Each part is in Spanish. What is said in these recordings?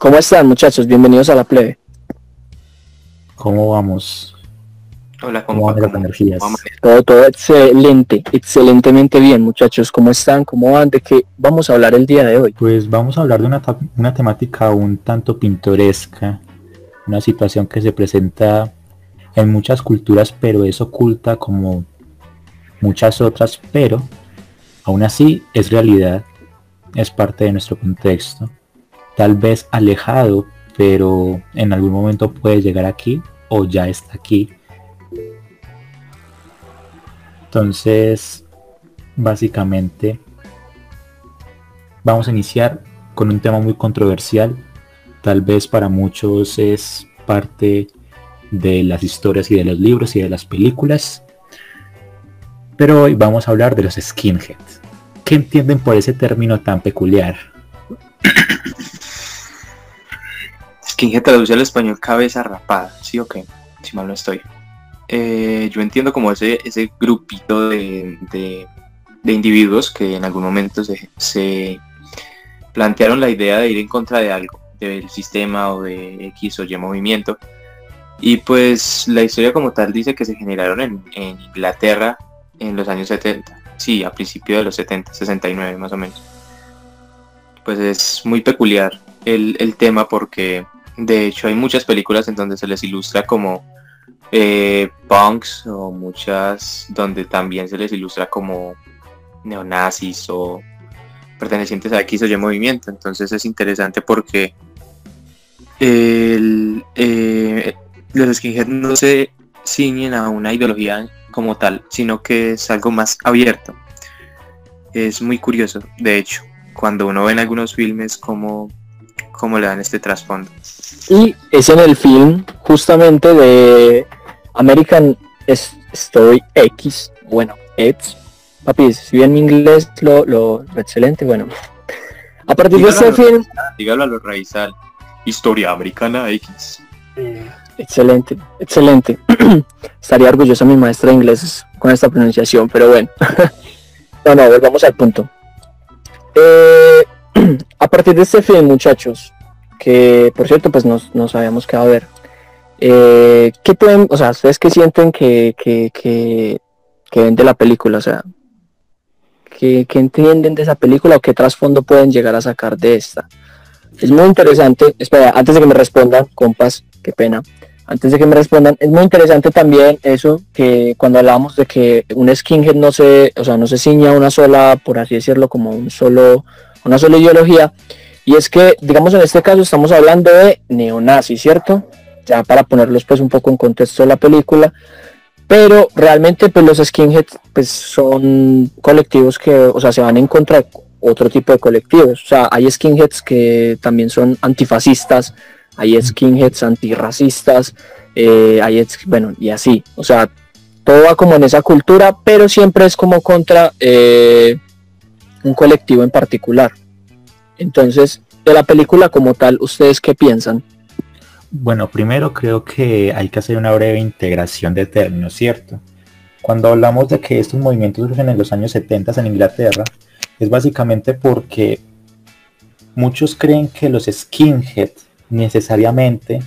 ¿Cómo están muchachos? Bienvenidos a la plebe. ¿Cómo vamos? Hola, ¿Cómo van las energías? Todo, todo excelente, excelentemente bien muchachos. ¿Cómo están? ¿Cómo van? ¿De qué vamos a hablar el día de hoy? Pues vamos a hablar de una, una temática un tanto pintoresca, una situación que se presenta en muchas culturas pero es oculta como muchas otras, pero aún así es realidad, es parte de nuestro contexto tal vez alejado, pero en algún momento puede llegar aquí o ya está aquí. Entonces, básicamente, vamos a iniciar con un tema muy controversial. Tal vez para muchos es parte de las historias y de los libros y de las películas. Pero hoy vamos a hablar de los skinheads. ¿Qué entienden por ese término tan peculiar? Skinhead traduce al español cabeza rapada, ¿sí o qué? Si mal no estoy. Eh, yo entiendo como ese, ese grupito de, individuos que en algún momento se, plantearon la idea de ir en contra de algo, del sistema o de X o Y movimiento. Y pues la historia como tal dice que se generaron en, Inglaterra en los años 70. Sí, a principios de los 70, 69 más o menos. Pues es muy peculiar el, el tema porque de hecho, hay muchas películas en donde se les ilustra como eh, punks o muchas donde también se les ilustra como neonazis o pertenecientes a X o Y movimiento. Entonces es interesante porque eh, los skinheads no se ciñen a una ideología como tal, sino que es algo más abierto. Es muy curioso, de hecho, cuando uno ve en algunos filmes como cómo le dan este trasfondo. Y es en el film justamente de American Story X, bueno, X, papi, si bien mi inglés lo, lo, excelente, bueno. A partir de este film... Dígalo a lo raizal, historia americana X. excelente, excelente. Estaría orgullosa mi maestra de inglés con esta pronunciación, pero bueno. no, no, vamos al punto. Eh, a partir de este film, muchachos, que por cierto, pues nos, nos habíamos quedado a ver, eh, ¿qué pueden, o sea, ustedes qué sienten que, que, que, ven de la película? O sea, ¿qué, entienden de esa película o qué trasfondo pueden llegar a sacar de esta? Es muy interesante, espera, antes de que me respondan, compas, qué pena, antes de que me respondan, es muy interesante también eso que cuando hablamos de que un skinhead no se, o sea, no se ciña una sola, por así decirlo, como un solo una sola ideología, y es que, digamos, en este caso estamos hablando de neonazis, ¿cierto? Ya para ponerlos pues un poco en contexto de la película, pero realmente pues los skinheads pues son colectivos que, o sea, se van en contra de otro tipo de colectivos, o sea, hay skinheads que también son antifascistas, hay skinheads antirracistas, eh, hay, bueno, y así, o sea, todo va como en esa cultura, pero siempre es como contra eh, un colectivo en particular. Entonces, de la película como tal, ¿ustedes qué piensan? Bueno, primero creo que hay que hacer una breve integración de términos, ¿cierto? Cuando hablamos de que estos movimientos surgen en los años 70 en Inglaterra, es básicamente porque muchos creen que los skinheads necesariamente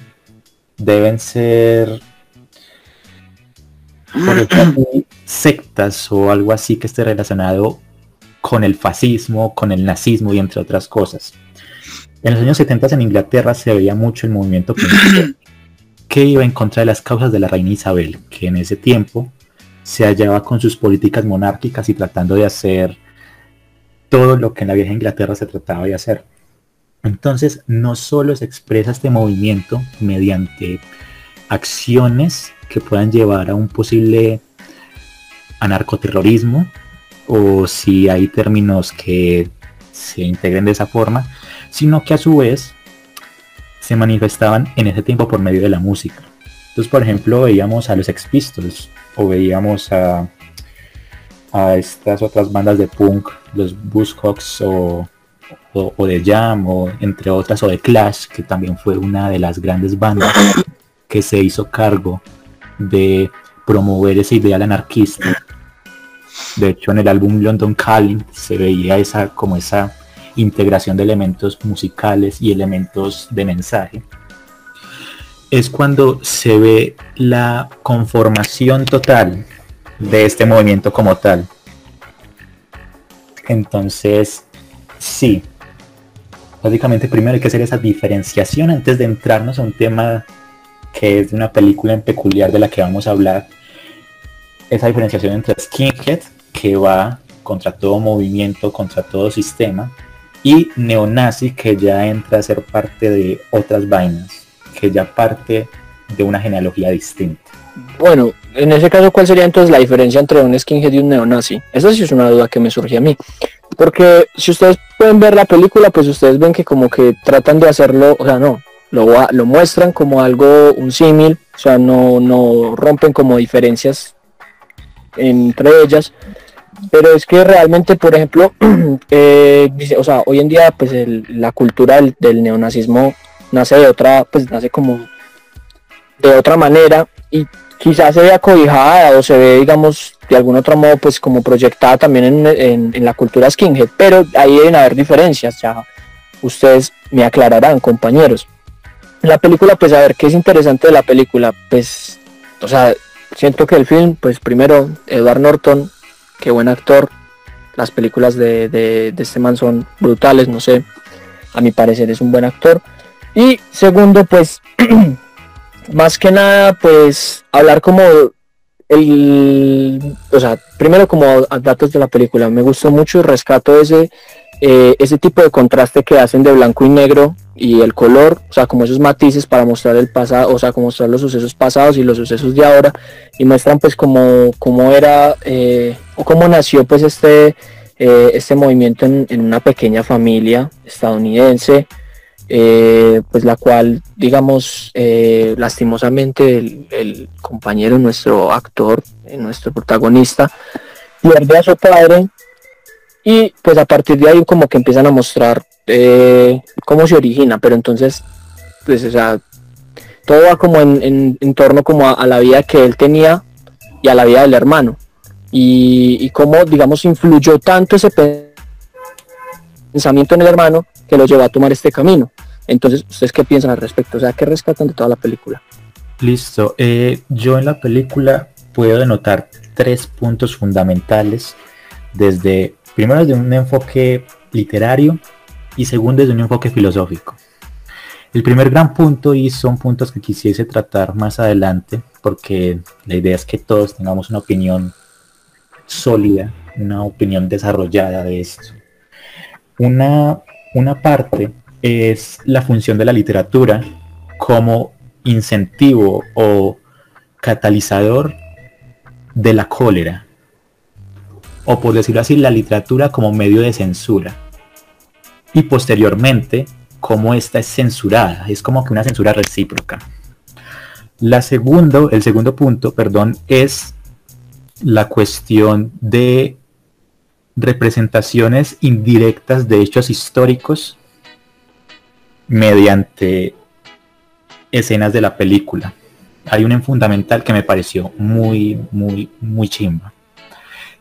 deben ser sectas o algo así que esté relacionado con el fascismo, con el nazismo y entre otras cosas. En los años 70 en Inglaterra se veía mucho el movimiento que iba en contra de las causas de la reina Isabel, que en ese tiempo se hallaba con sus políticas monárquicas y tratando de hacer todo lo que en la vieja Inglaterra se trataba de hacer. Entonces, no solo se expresa este movimiento mediante acciones que puedan llevar a un posible anarcoterrorismo, o si hay términos que se integren de esa forma, sino que a su vez se manifestaban en ese tiempo por medio de la música. Entonces, por ejemplo, veíamos a los Ex Pistols o veíamos a, estas otras bandas de punk, los Buzzcocks o, o, o de Jam o entre otras, o de Clash, que también fue una de las grandes bandas que se hizo cargo de promover ese ideal anarquista de hecho, en el álbum London Calling se veía esa como esa integración de elementos musicales y elementos de mensaje, es cuando se ve la conformación total de este movimiento como tal. Entonces, sí, básicamente primero hay que hacer esa diferenciación antes de entrarnos a un tema que es de una película en peculiar de la que vamos a hablar. Esa diferenciación entre skinhead, que va contra todo movimiento, contra todo sistema, y neonazi, que ya entra a ser parte de otras vainas, que ya parte de una genealogía distinta. Bueno, en ese caso, ¿cuál sería entonces la diferencia entre un skinhead y un neonazi? Esa sí es una duda que me surge a mí. Porque si ustedes pueden ver la película, pues ustedes ven que como que tratan de hacerlo, o sea, no, lo, lo muestran como algo, un símil, o sea, no, no rompen como diferencias entre ellas. Pero es que realmente, por ejemplo, eh, o sea, hoy en día, pues la cultura del, neonazismo nace de otra, pues nace como de otra manera y quizás se ve acobijada o se ve, digamos, de algún otro modo, pues como proyectada también en, la cultura skinhead, pero ahí deben haber diferencias, ya ustedes me aclararán, compañeros. La película, pues a ver, ¿qué es interesante de la película? Pues, o sea, siento que el film, pues primero, Edward Norton, qué buen actor, las películas de, de, este man son brutales, no sé, a mi parecer es un buen actor. Y segundo, pues más que nada, pues hablar como el, o sea, primero como datos de la película, me gustó mucho y rescato ese, eh, ese tipo de contraste que hacen de blanco y negro y el color, o sea, como esos matices para mostrar el pasado, o sea, como mostrar los sucesos pasados y los sucesos de ahora y muestran pues como, cómo era eh, o cómo nació pues este, eh, este movimiento en, una pequeña familia estadounidense pues la cual, digamos, lastimosamente el, compañero, nuestro actor, nuestro protagonista, pierde a su padre y pues a partir de ahí como que empiezan a mostrar cómo se origina, pero entonces, pues o sea, todo va como en, torno como a, la vida que él tenía y a la vida del hermano y, y cómo, digamos, influyó tanto ese pensamiento en el hermano que lo llevó a tomar este camino. Entonces, ¿ustedes qué piensan al respecto? O sea, ¿qué rescatan de toda la película? Listo. Eh, yo en la película puedo denotar tres puntos fundamentales desde, primero desde un enfoque literario y segundo desde un enfoque filosófico. El primer gran punto, y son puntos que quisiese tratar más adelante, porque la idea es que todos tengamos una opinión sólida, una opinión desarrollada de esto. Una, una parte es la función de la literatura como incentivo o catalizador de la cólera. O por decirlo así, la literatura como medio de censura. Y posteriormente, como esta es censurada. Es como que una censura recíproca. La segundo, el segundo punto, perdón, es la cuestión de representaciones indirectas de hechos históricos mediante escenas de la película. Hay un en fundamental que me pareció muy, muy, muy chimba.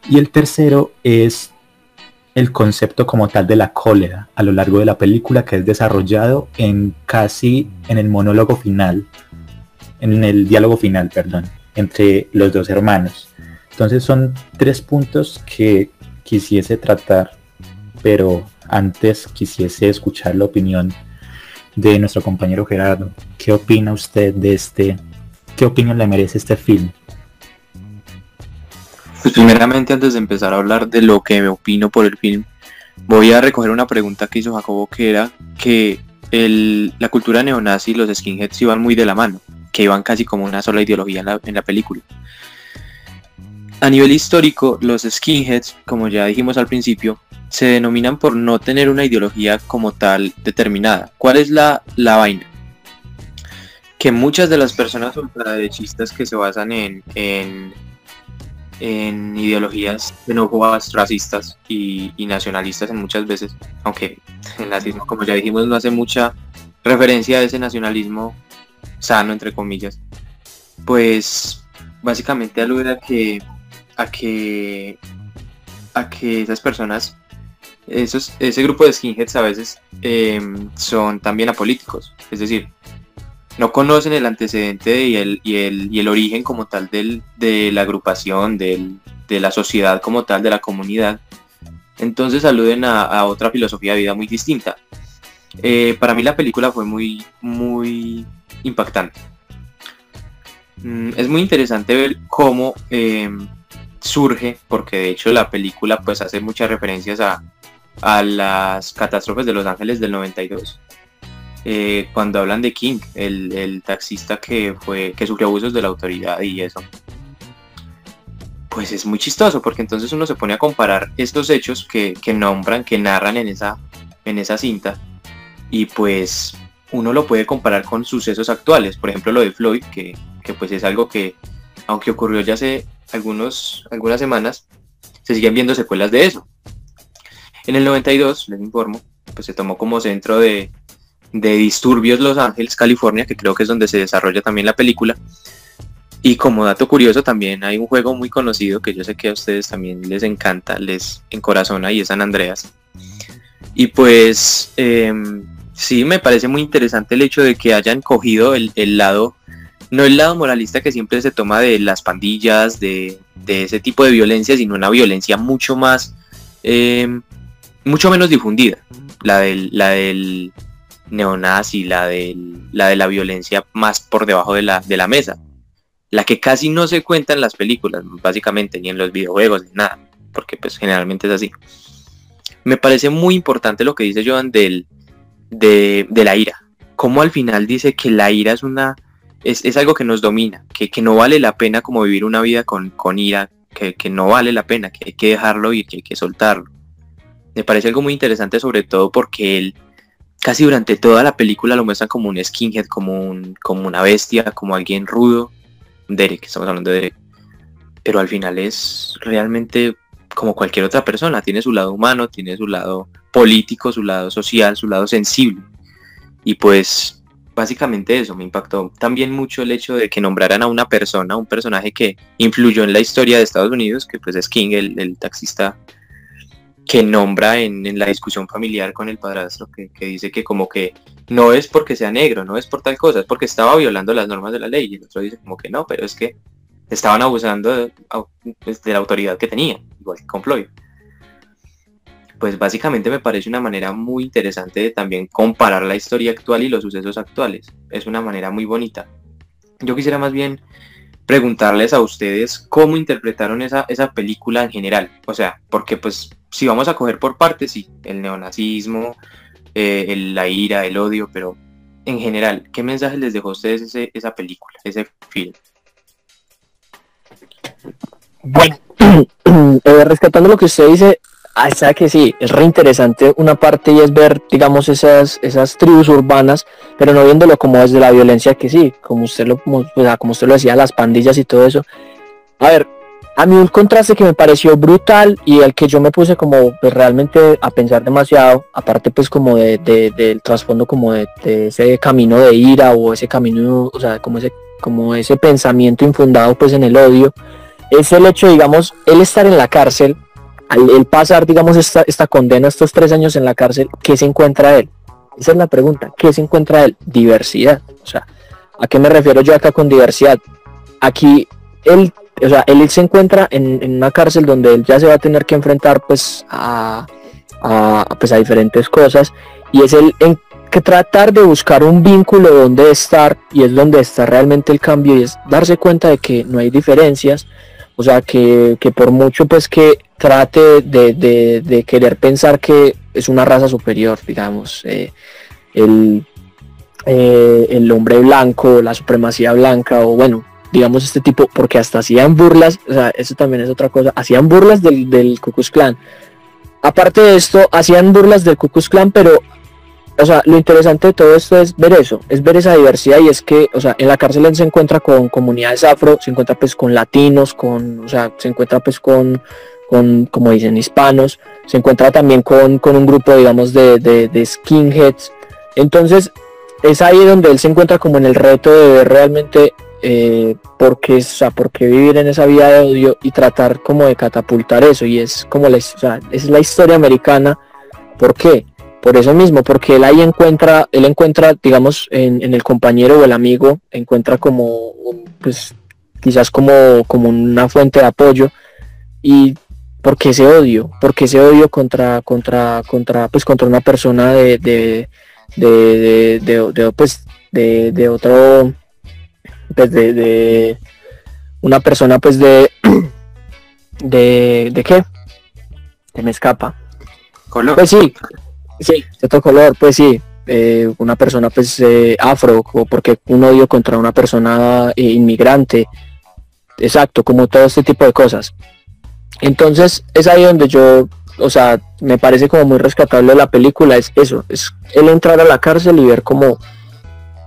Y el tercero es el concepto como tal de la cólera a lo largo de la película que es desarrollado en casi en el monólogo final, en el diálogo final, perdón, entre los dos hermanos. Entonces son tres puntos que quisiese tratar, pero antes quisiese escuchar la opinión de nuestro compañero Gerardo. ¿Qué opina usted de este? ¿Qué opinión le merece este film? Pues primeramente antes de empezar a hablar de lo que me opino por el film, voy a recoger una pregunta que hizo Jacobo que era que la cultura neonazi y los skinheads iban muy de la mano, que iban casi como una sola ideología en la película. A nivel histórico, los skinheads, como ya dijimos al principio, se denominan por no tener una ideología como tal determinada. ¿Cuál es la, la vaina? Que muchas de las personas ultraderechistas que se basan en, en, en ideologías xenófobas, racistas y, nacionalistas en muchas veces, aunque el nazismo, como ya dijimos, no hace mucha referencia a ese nacionalismo sano, entre comillas, pues básicamente alude a que, a que, a que esas personas esos, ese grupo de skinheads a veces em, son también apolíticos, es decir, no conocen el antecedente y el, y el, origen como tal del, de la agrupación, de la sociedad como tal, de la comunidad. Entonces aluden a, otra filosofía de vida muy distinta. Eh, para mí la película fue muy, muy impactante. Mm, es muy interesante ver cómo em, surge, porque de hecho la película pues hace muchas referencias a, a las catástrofes de Los Ángeles del 92. Eh, cuando hablan de King, el, taxista que fue que sufrió abusos de la autoridad y eso. Pues es muy chistoso porque entonces uno se pone a comparar estos hechos que, nombran, que narran en esa, en esa cinta y pues uno lo puede comparar con sucesos actuales, por ejemplo lo de Floyd, que, que pues es algo que aunque ocurrió ya hace algunos, algunas semanas, se siguen viendo secuelas de eso. En el 92, les informo, pues se tomó como centro de, de disturbios Los Ángeles, California, que creo que es donde se desarrolla también la película. Y como dato curioso, también hay un juego muy conocido que yo sé que a ustedes también les encanta, les encorazona y es San Andreas. Y pues em, sí, me parece muy interesante el hecho de que hayan cogido el, lado, no el lado moralista que siempre se toma de las pandillas, de, ese tipo de violencia, sino una violencia mucho más, em, mucho menos difundida, la del, la del neonazi, la de la, de la violencia más por debajo de la, de la mesa. La que casi no se cuenta en las películas, básicamente, ni en los videojuegos, ni nada, porque pues generalmente es así. Me parece muy importante lo que dice Joan del, de, la ira. Como al final dice que la ira es una es, algo que nos domina, que, que, no vale la pena como vivir una vida con, con ira, que, que, no vale la pena, que hay que dejarlo ir, que hay que soltarlo. Me parece algo muy interesante sobre todo porque él casi durante toda la película lo muestran como un skinhead, como, un, como una bestia, como alguien rudo. Derek, estamos hablando de Derek. Pero al final es realmente como cualquier otra persona, tiene su lado humano, tiene su lado político, su lado social, su lado sensible. Y pues básicamente eso me impactó también mucho el hecho de que nombraran a una persona, un personaje que influyó en la historia de Estados Unidos, que pues es King, el, el taxista que nombra en, la discusión familiar con el padrastro, que, dice que como que no es porque sea negro, no es por tal cosa, es porque estaba violando las normas de la ley. Y el otro dice como que no, pero es que estaban abusando de, pues, la autoridad que tenía, igual que con Floyd. Pues básicamente me parece una manera muy interesante de también comparar la historia actual y los sucesos actuales. Es una manera muy bonita. Yo quisiera más bien preguntarles a ustedes cómo interpretaron esa, esa película en general. O sea, porque pues si vamos a coger por partes, sí, el neonazismo, eh, la ira, el odio, pero en general, ¿qué mensaje les dejó a ustedes esa película, ese film? Bueno, eh, rescatando lo que usted dice, ah, sea que sí, es re interesante una parte y es ver, digamos, esas, esas tribus urbanas, pero no viéndolo como desde la violencia que sí, como usted lo, como usted lo decía, las pandillas y todo eso. A ver, a mí un contraste que me pareció brutal y el que yo me puse como pues, realmente a pensar demasiado, aparte pues como de, del trasfondo como de, ese camino de ira o ese camino, o sea, como ese, como ese pensamiento infundado pues en el odio, es el hecho, digamos, él estar en la cárcel, al pasar, digamos, esta, esta condena, estos tres años en la cárcel, ¿qué se encuentra él? Esa es la pregunta, ¿qué se encuentra él? Diversidad. O sea, ¿a qué me refiero yo acá con diversidad? Aquí él o sea, él se encuentra en, una cárcel donde él ya se va a tener que enfrentar pues a, pues a diferentes cosas y es el en que tratar de buscar un vínculo donde estar y es donde está realmente el cambio y es darse cuenta de que no hay diferencias, o sea, que, por mucho pues que trate de, querer pensar que es una raza superior, digamos, eh, el, eh, el hombre blanco, la supremacía blanca o bueno, digamos, este tipo, porque hasta hacían burlas, o sea, eso también es otra cosa, hacían burlas del, del Ku Klux Aparte de esto, hacían burlas del Ku Klux pero, o sea, lo interesante de todo esto es ver eso, es ver esa diversidad y es que, o sea, en la cárcel se encuentra con comunidades afro, se encuentra pues con latinos, con, o sea, se encuentra pues con, con como dicen, hispanos, se encuentra también con, con un grupo, digamos, de, de, de skinheads. Entonces, es ahí donde él se encuentra como en el reto de ver realmente eh, porque, o sea, porque vivir en esa vida de odio y tratar como de catapultar eso y es como la, es la historia americana ¿Por qué? Por eso mismo, porque él ahí encuentra, él encuentra, digamos, en, el compañero o el amigo, encuentra como, pues, quizás como, como una fuente de apoyo. Y porque ese odio, porque ese odio contra, contra, contra, pues, contra una persona de, de, de, de, de pues, de, de otro, pues, de, de una persona, pues, de, de, de qué? Se me escapa. Color. Pues sí, sí, de otro color, pues sí. Eh, una persona pues eh, afro o porque un odio contra una persona eh, inmigrante exacto como todo este tipo de cosas entonces es ahí donde yo o sea me parece como muy rescatable la película es eso es el entrar a la cárcel y ver como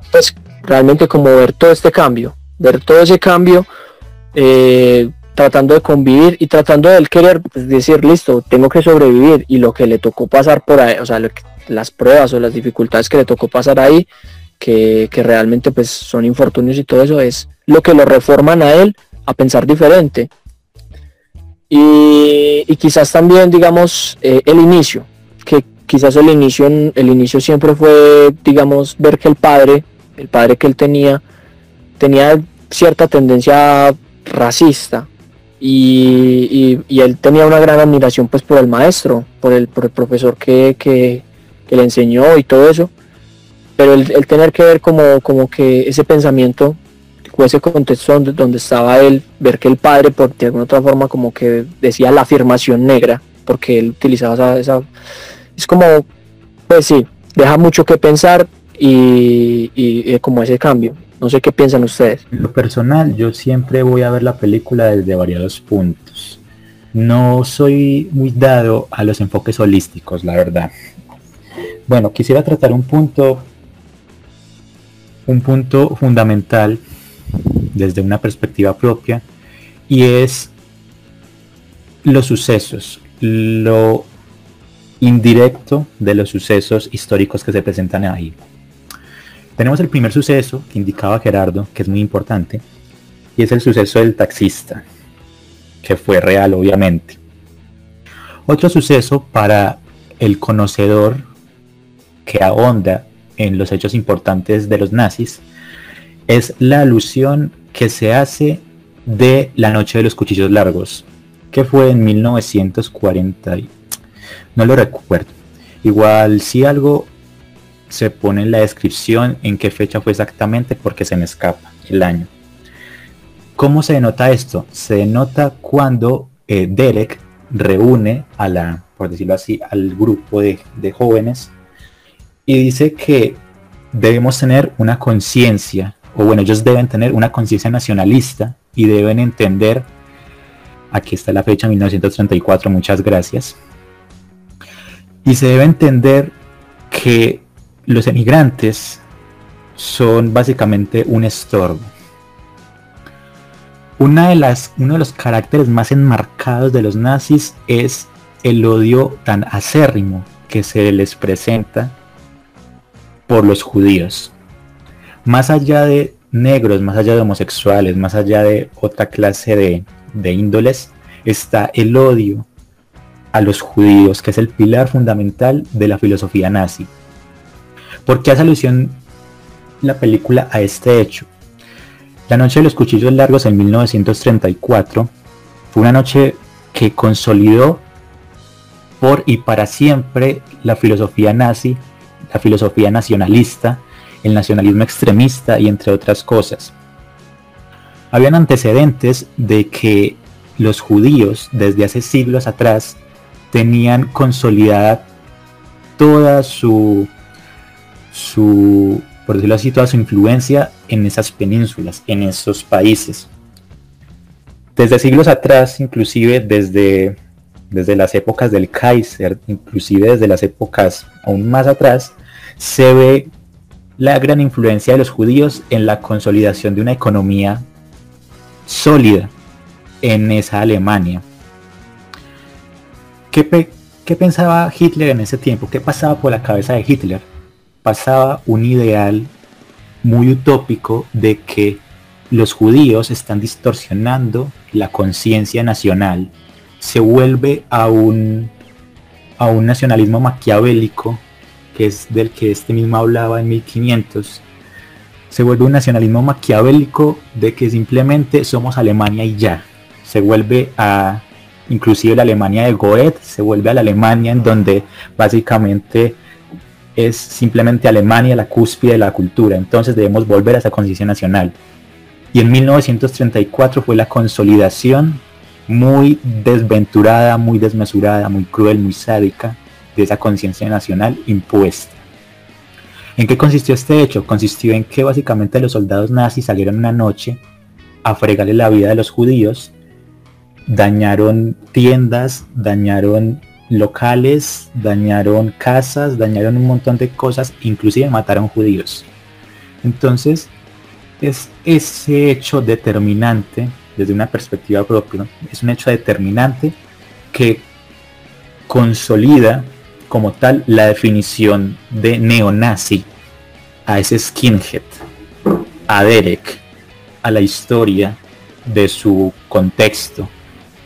pues realmente como ver todo este cambio ver todo ese cambio tratando de convivir y tratando de él querer pues, decir, listo, tengo que sobrevivir y lo que le tocó pasar por ahí, o sea, las pruebas o las dificultades que le tocó pasar ahí, que, realmente pues son infortunios y todo eso, es lo que lo reforman a él a pensar diferente. Y, quizás también, digamos, eh, el inicio, que quizás el inicio, el inicio siempre fue, digamos, ver que el padre, el padre que él tenía, tenía cierta tendencia racista y, él tenía una gran admiración pues por el maestro, por el, por el profesor que, que, le enseñó y todo eso, pero el, tener que ver como, como que ese pensamiento o ese contexto donde, donde estaba él, ver que el padre por de alguna otra forma como que decía la afirmación negra, porque él utilizaba esa, esa es como, pues sí, deja mucho que pensar y, como ese cambio. No sé qué piensan ustedes. Lo personal, yo siempre voy a ver la película desde variados puntos. No soy muy dado a los enfoques holísticos, la verdad. Bueno, quisiera tratar un punto, un punto fundamental desde una perspectiva propia y es los sucesos, lo indirecto de los sucesos históricos que se presentan ahí. Tenemos el primer suceso que indicaba Gerardo, que es muy importante, y es el suceso del taxista, que fue real obviamente. Otro suceso para el conocedor que ahonda en los hechos importantes de los nazis es la alusión que se hace de la noche de los cuchillos largos, que fue en 1940. No lo recuerdo. Igual si algo se pone en la descripción en qué fecha fue exactamente porque se me escapa el año. ¿Cómo se denota esto? Se denota cuando eh, Derek reúne a la, por decirlo así, al grupo de, de jóvenes y dice que debemos tener una conciencia, o bueno, ellos deben tener una conciencia nacionalista y deben entender, aquí está la fecha 1934, muchas gracias, y se debe entender que los emigrantes son básicamente un estorbo. Una de las, uno de los caracteres más enmarcados de los nazis es el odio tan acérrimo que se les presenta por los judíos. Más allá de negros, más allá de homosexuales, más allá de otra clase de, de índoles, está el odio a los judíos, que es el pilar fundamental de la filosofía nazi. ¿Por qué hace alusión la película a este hecho? La noche de los cuchillos largos en 1934 fue una noche que consolidó por y para siempre la filosofía nazi, la filosofía nacionalista, el nacionalismo extremista y entre otras cosas. Habían antecedentes de que los judíos desde hace siglos atrás tenían consolidada toda su su, por decirlo así, toda su influencia en esas penínsulas, en esos países. Desde siglos atrás, inclusive desde, desde las épocas del Kaiser, inclusive desde las épocas aún más atrás, se ve la gran influencia de los judíos en la consolidación de una economía sólida en esa Alemania. ¿Qué, ¿Qué, pensaba Hitler en ese tiempo? ¿Qué pasaba por la cabeza de Hitler? Pasaba un ideal muy utópico de que los judíos están distorsionando la conciencia nacional. Se vuelve a un a un nacionalismo maquiavélico, que es del que este mismo hablaba en 1500, se vuelve un nacionalismo maquiavélico de que simplemente somos Alemania y ya. Se vuelve a, inclusive la Alemania de Goethe, se vuelve a la Alemania en donde básicamente es simplemente Alemania la cúspide de la cultura. Entonces debemos volver a esa conciencia nacional. Y en 1934 fue la consolidación muy desventurada, muy desmesurada, muy cruel, muy sádica de esa conciencia nacional impuesta. ¿En qué consistió este hecho? Consistió en que básicamente los soldados nazis salieron una noche a fregarle la vida de los judíos, dañaron tiendas, dañaron locales, dañaron casas, dañaron un montón de cosas, inclusive mataron judíos. Entonces, es ese hecho determinante desde una perspectiva propia, es un hecho determinante que consolida como tal la definición de neonazi a ese skinhead, a Derek, a la historia de su contexto,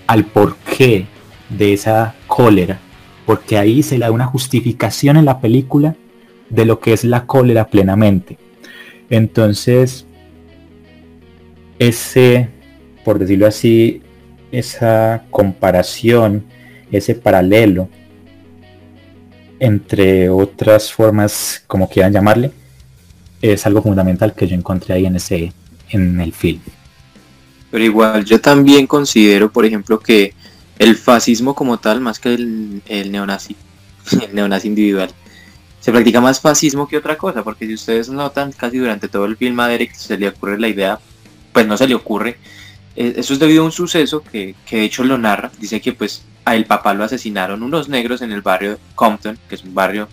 al porqué de esa cólera, porque ahí se le da una justificación en la película de lo que es la cólera plenamente. Entonces, ese por decirlo así, esa comparación, ese paralelo entre otras formas, como quieran llamarle, es algo fundamental que yo encontré ahí en ese en el film. Pero igual yo también considero, por ejemplo, que el fascismo como tal, más que el, el neonazi, el neonazi individual, se practica más fascismo que otra cosa, porque si ustedes notan, casi durante todo el film a Derek se le ocurre la idea, pues no se le ocurre, eh, eso es debido a un suceso que, de hecho lo narra. Dice que pues a el papá lo asesinaron unos negros en el barrio Compton, que es un barrio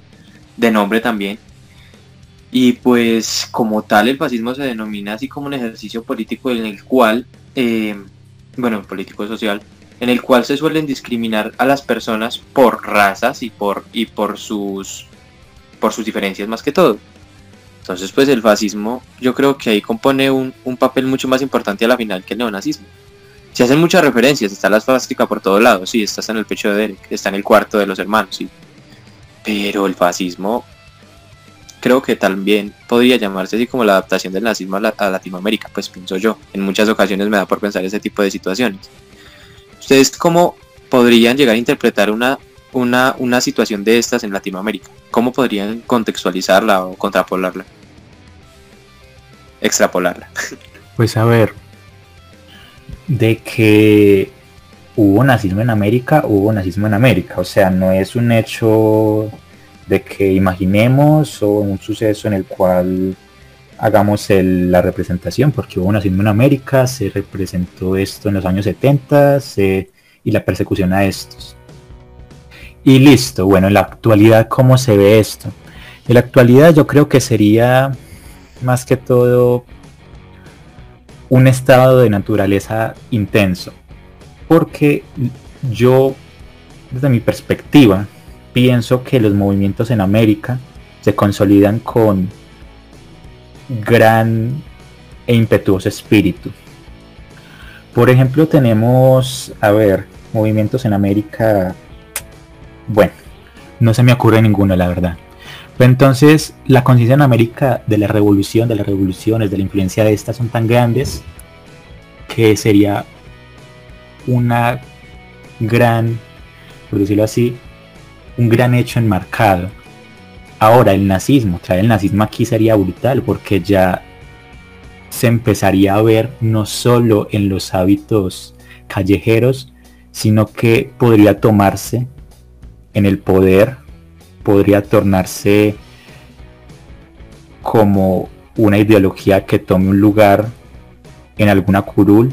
de nombre también. Y pues como tal el fascismo se denomina así como un ejercicio político en el cual, eh, bueno, político social, en el cual se suelen discriminar a las personas por razas y por, y por, sus, por sus diferencias más que todo. Entonces, pues el fascismo yo creo que ahí compone un, papel mucho más importante a la final que el neonazismo. Se hacen muchas referencias, está la esvástica por todos lados, sí, está en el pecho de Derek, está en el cuarto de los hermanos, sí. Pero el fascismo creo que también podría llamarse así como la adaptación del nazismo a, Latinoamérica, pues pienso yo. En muchas ocasiones me da por pensar ese tipo de situaciones. ¿Ustedes cómo podrían llegar a interpretar una, una, una situación de estas en Latinoamérica? ¿Cómo podrían contextualizarla o contrapolarla? Extrapolarla. Pues a ver, de que hubo nazismo en América, hubo nazismo en América. O sea, no es un hecho de que imaginemos o un suceso en el cual hagamos la representación, porque hubo nazismo en América, se representó esto en los años 70 y la persecución a estos. Y listo, bueno, en la actualidad, ¿cómo se ve esto? En la actualidad yo creo que sería más que todo un estado de naturaleza intenso. Porque yo, desde mi perspectiva, pienso que los movimientos en América se consolidan con gran e impetuoso espíritu. Por ejemplo, tenemos, a ver, movimientos en América bueno, no se me ocurre ninguno, la verdad. Pero entonces, la conciencia en América de la revolución, de las revoluciones, de la influencia de estas son tan grandes que sería una gran, por decirlo así, un gran hecho enmarcado. Ahora, el nazismo, traer el nazismo aquí sería brutal porque ya se empezaría a ver no solo en los hábitos callejeros, sino que podría tomarse en el poder podría tornarse como una ideología que tome un lugar en alguna curul.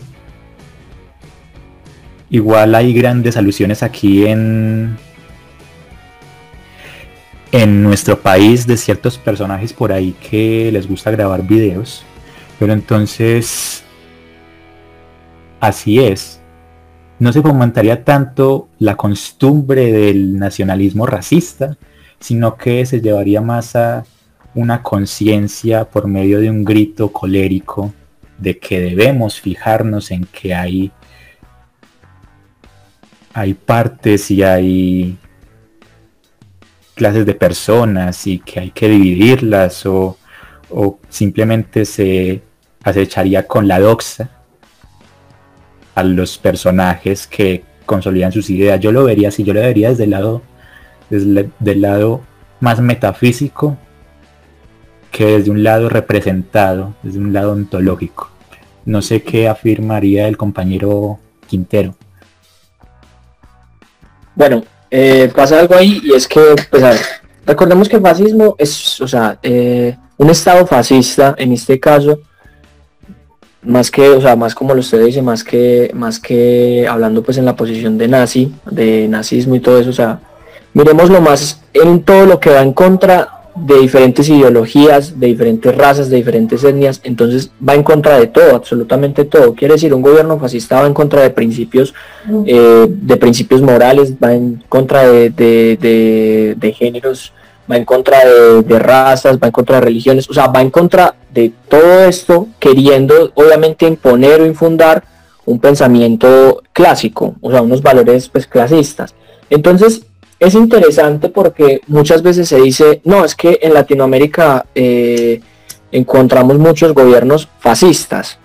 Igual hay grandes alusiones aquí en en nuestro país de ciertos personajes por ahí que les gusta grabar videos. Pero entonces así es no se fomentaría tanto la costumbre del nacionalismo racista, sino que se llevaría más a una conciencia por medio de un grito colérico de que debemos fijarnos en que hay, hay partes y hay clases de personas y que hay que dividirlas o, o simplemente se acecharía con la doxa a los personajes que consolidan sus ideas. Yo lo vería así, yo lo vería desde el lado, desde el lado más metafísico que desde un lado representado, desde un lado ontológico. No sé qué afirmaría el compañero Quintero. Bueno, eh, pasa algo ahí y es que, pues recordemos que fascismo es, o sea, eh, un estado fascista, en este caso, más que, o sea, más como lo usted dice, más que, más que hablando pues en la posición de nazi, de nazismo y todo eso, o sea, miremoslo más en todo lo que va en contra de diferentes ideologías, de diferentes razas, de diferentes etnias, entonces va en contra de todo, absolutamente todo. Quiere decir, un gobierno fascista va en contra de principios, eh, de principios morales, va en contra de, de, géneros, va en contra de, razas, va en contra de religiones, o sea, va en contra de todo esto, queriendo obviamente imponer o infundar un pensamiento clásico, o sea, unos valores pues clasistas. Entonces, es interesante porque muchas veces se dice, no, es que en Latinoamérica eh, encontramos muchos gobiernos fascistas.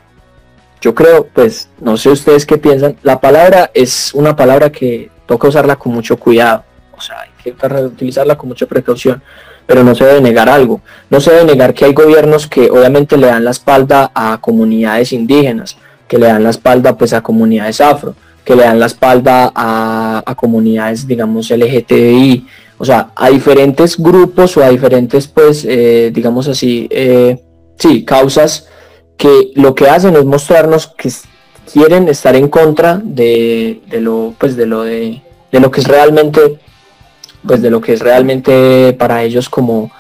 Yo creo, pues, no sé ustedes qué piensan, la palabra es una palabra que toca usarla con mucho cuidado, o sea, hay que utilizarla con mucha precaución, pero no se debe negar algo. No se debe negar que hay gobiernos que obviamente le dan la espalda a comunidades indígenas, que le dan la espalda pues a comunidades afro, que le dan la espalda a, comunidades, digamos, LGTBI, o sea, a diferentes grupos o a diferentes, pues, eh, digamos así, eh, sí, causas que lo que hacen es mostrarnos que quieren estar en contra de, lo, pues, de lo de, lo que es realmente, pues, de lo que es realmente para ellos como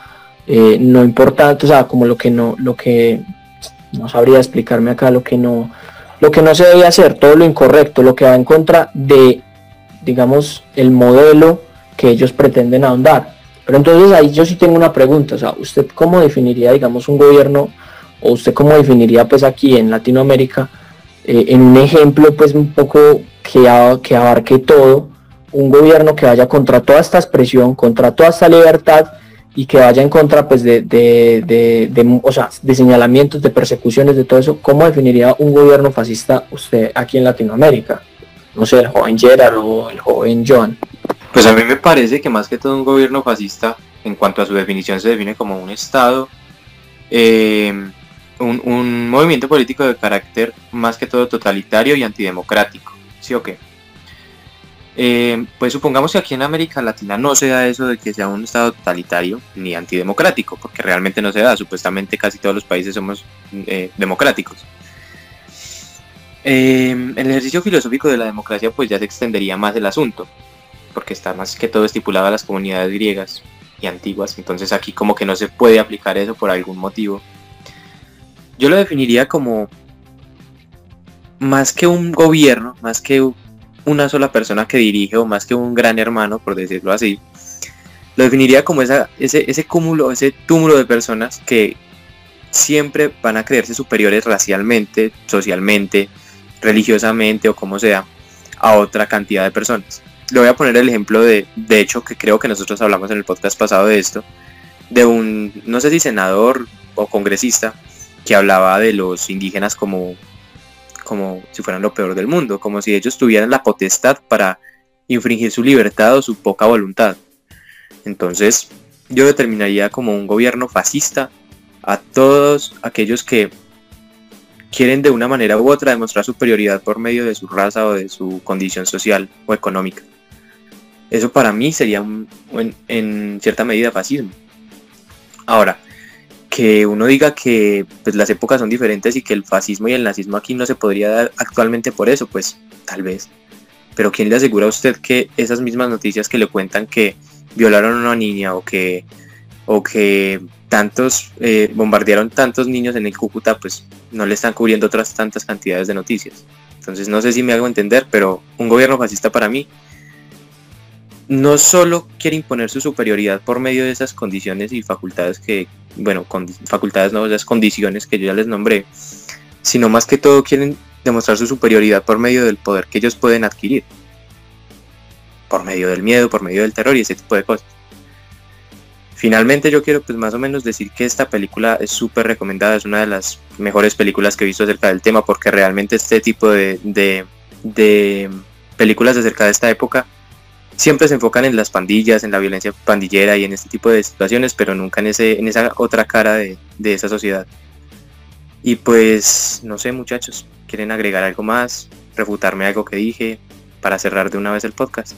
eh, no importante, o sea, como lo que no, lo que no sabría explicarme acá, lo que no lo que no se debe hacer, todo lo incorrecto, lo que va en contra de, digamos, el modelo que ellos pretenden ahondar. Pero entonces ahí yo sí tengo una pregunta, o sea, ¿usted cómo definiría, digamos, un gobierno, o usted cómo definiría, pues aquí en Latinoamérica, eh, en un ejemplo, pues un poco que, que abarque todo, un gobierno que vaya contra toda esta expresión, contra toda esta libertad, y que vaya en contra pues de, de, de, o sea, de señalamientos, de persecuciones, de todo eso, ¿cómo definiría un gobierno fascista usted aquí en Latinoamérica? No sé, el joven Gerard o el joven Joan. Pues a mí me parece que más que todo un gobierno fascista, en cuanto a su definición, se define como un Estado, eh, un, un, movimiento político de carácter más que todo totalitario y antidemocrático. ¿Sí o qué? Eh, pues supongamos que aquí en América Latina no se da eso de que sea un Estado totalitario ni antidemocrático, porque realmente no se da, supuestamente casi todos los países somos eh, democráticos. Eh, el ejercicio filosófico de la democracia pues ya se extendería más el asunto, porque está más que todo estipulado a las comunidades griegas y antiguas, entonces aquí como que no se puede aplicar eso por algún motivo. Yo lo definiría como más que un gobierno, más que una sola persona que dirige o más que un gran hermano, por decirlo así, lo definiría como esa, ese, ese cúmulo, ese túmulo de personas que siempre van a creerse superiores racialmente, socialmente, religiosamente o como sea, a otra cantidad de personas. Le voy a poner el ejemplo de, de hecho, que creo que nosotros hablamos en el podcast pasado de esto, de un, no sé si senador o congresista, que hablaba de los indígenas como como si fueran lo peor del mundo, como si ellos tuvieran la potestad para infringir su libertad o su poca voluntad. Entonces, yo determinaría como un gobierno fascista a todos aquellos que quieren de una manera u otra demostrar superioridad por medio de su raza o de su condición social o económica. Eso para mí sería en cierta medida fascismo. Ahora, que uno diga que pues, las épocas son diferentes y que el fascismo y el nazismo aquí no se podría dar actualmente por eso, pues tal vez. Pero ¿quién le asegura a usted que esas mismas noticias que le cuentan que violaron a una niña o que, o que tantos eh, bombardearon tantos niños en el Cúcuta, pues no le están cubriendo otras tantas cantidades de noticias? Entonces no sé si me hago entender, pero un gobierno fascista para mí no solo quiere imponer su superioridad por medio de esas condiciones y facultades que, bueno, con facultades no, esas condiciones que yo ya les nombré, sino más que todo quieren demostrar su superioridad por medio del poder que ellos pueden adquirir, por medio del miedo, por medio del terror y ese tipo de cosas. finalmente yo quiero pues más o menos decir que esta película es súper recomendada, es una de las mejores películas que he visto acerca del tema porque realmente este tipo de, de, películas acerca de esta época siempre se enfocan en las pandillas, en la violencia pandillera y en este tipo de situaciones, pero nunca en, ese, en esa otra cara de, de esa sociedad. Y pues, no sé muchachos, ¿quieren agregar algo más? ¿Refutarme algo que dije? Para cerrar de una vez el podcast.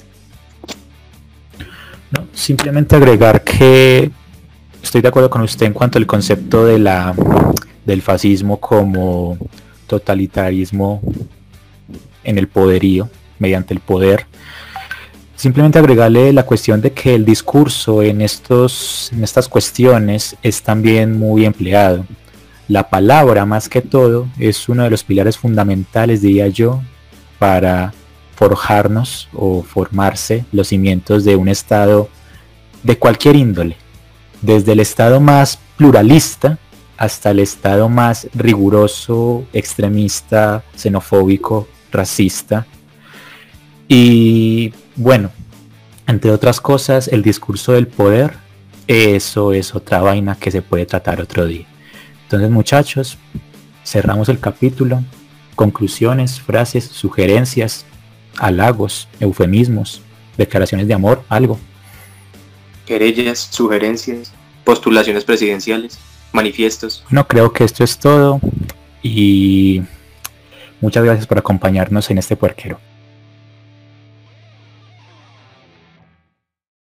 No, simplemente agregar que estoy de acuerdo con usted en cuanto al concepto de la, del fascismo como totalitarismo en el poderío, mediante el poder. Simplemente agregarle la cuestión de que el discurso en, estos, en estas cuestiones es también muy empleado. La palabra, más que todo, es uno de los pilares fundamentales, diría yo, para forjarnos o formarse los cimientos de un Estado de cualquier índole, desde el Estado más pluralista hasta el Estado más riguroso, extremista, xenofóbico, racista. Y bueno, entre otras cosas, el discurso del poder, eso es otra vaina que se puede tratar otro día. Entonces muchachos, cerramos el capítulo. Conclusiones, frases, sugerencias, halagos, eufemismos, declaraciones de amor, algo. Querellas, sugerencias, postulaciones presidenciales, manifiestos. No creo que esto es todo y muchas gracias por acompañarnos en este puerquero.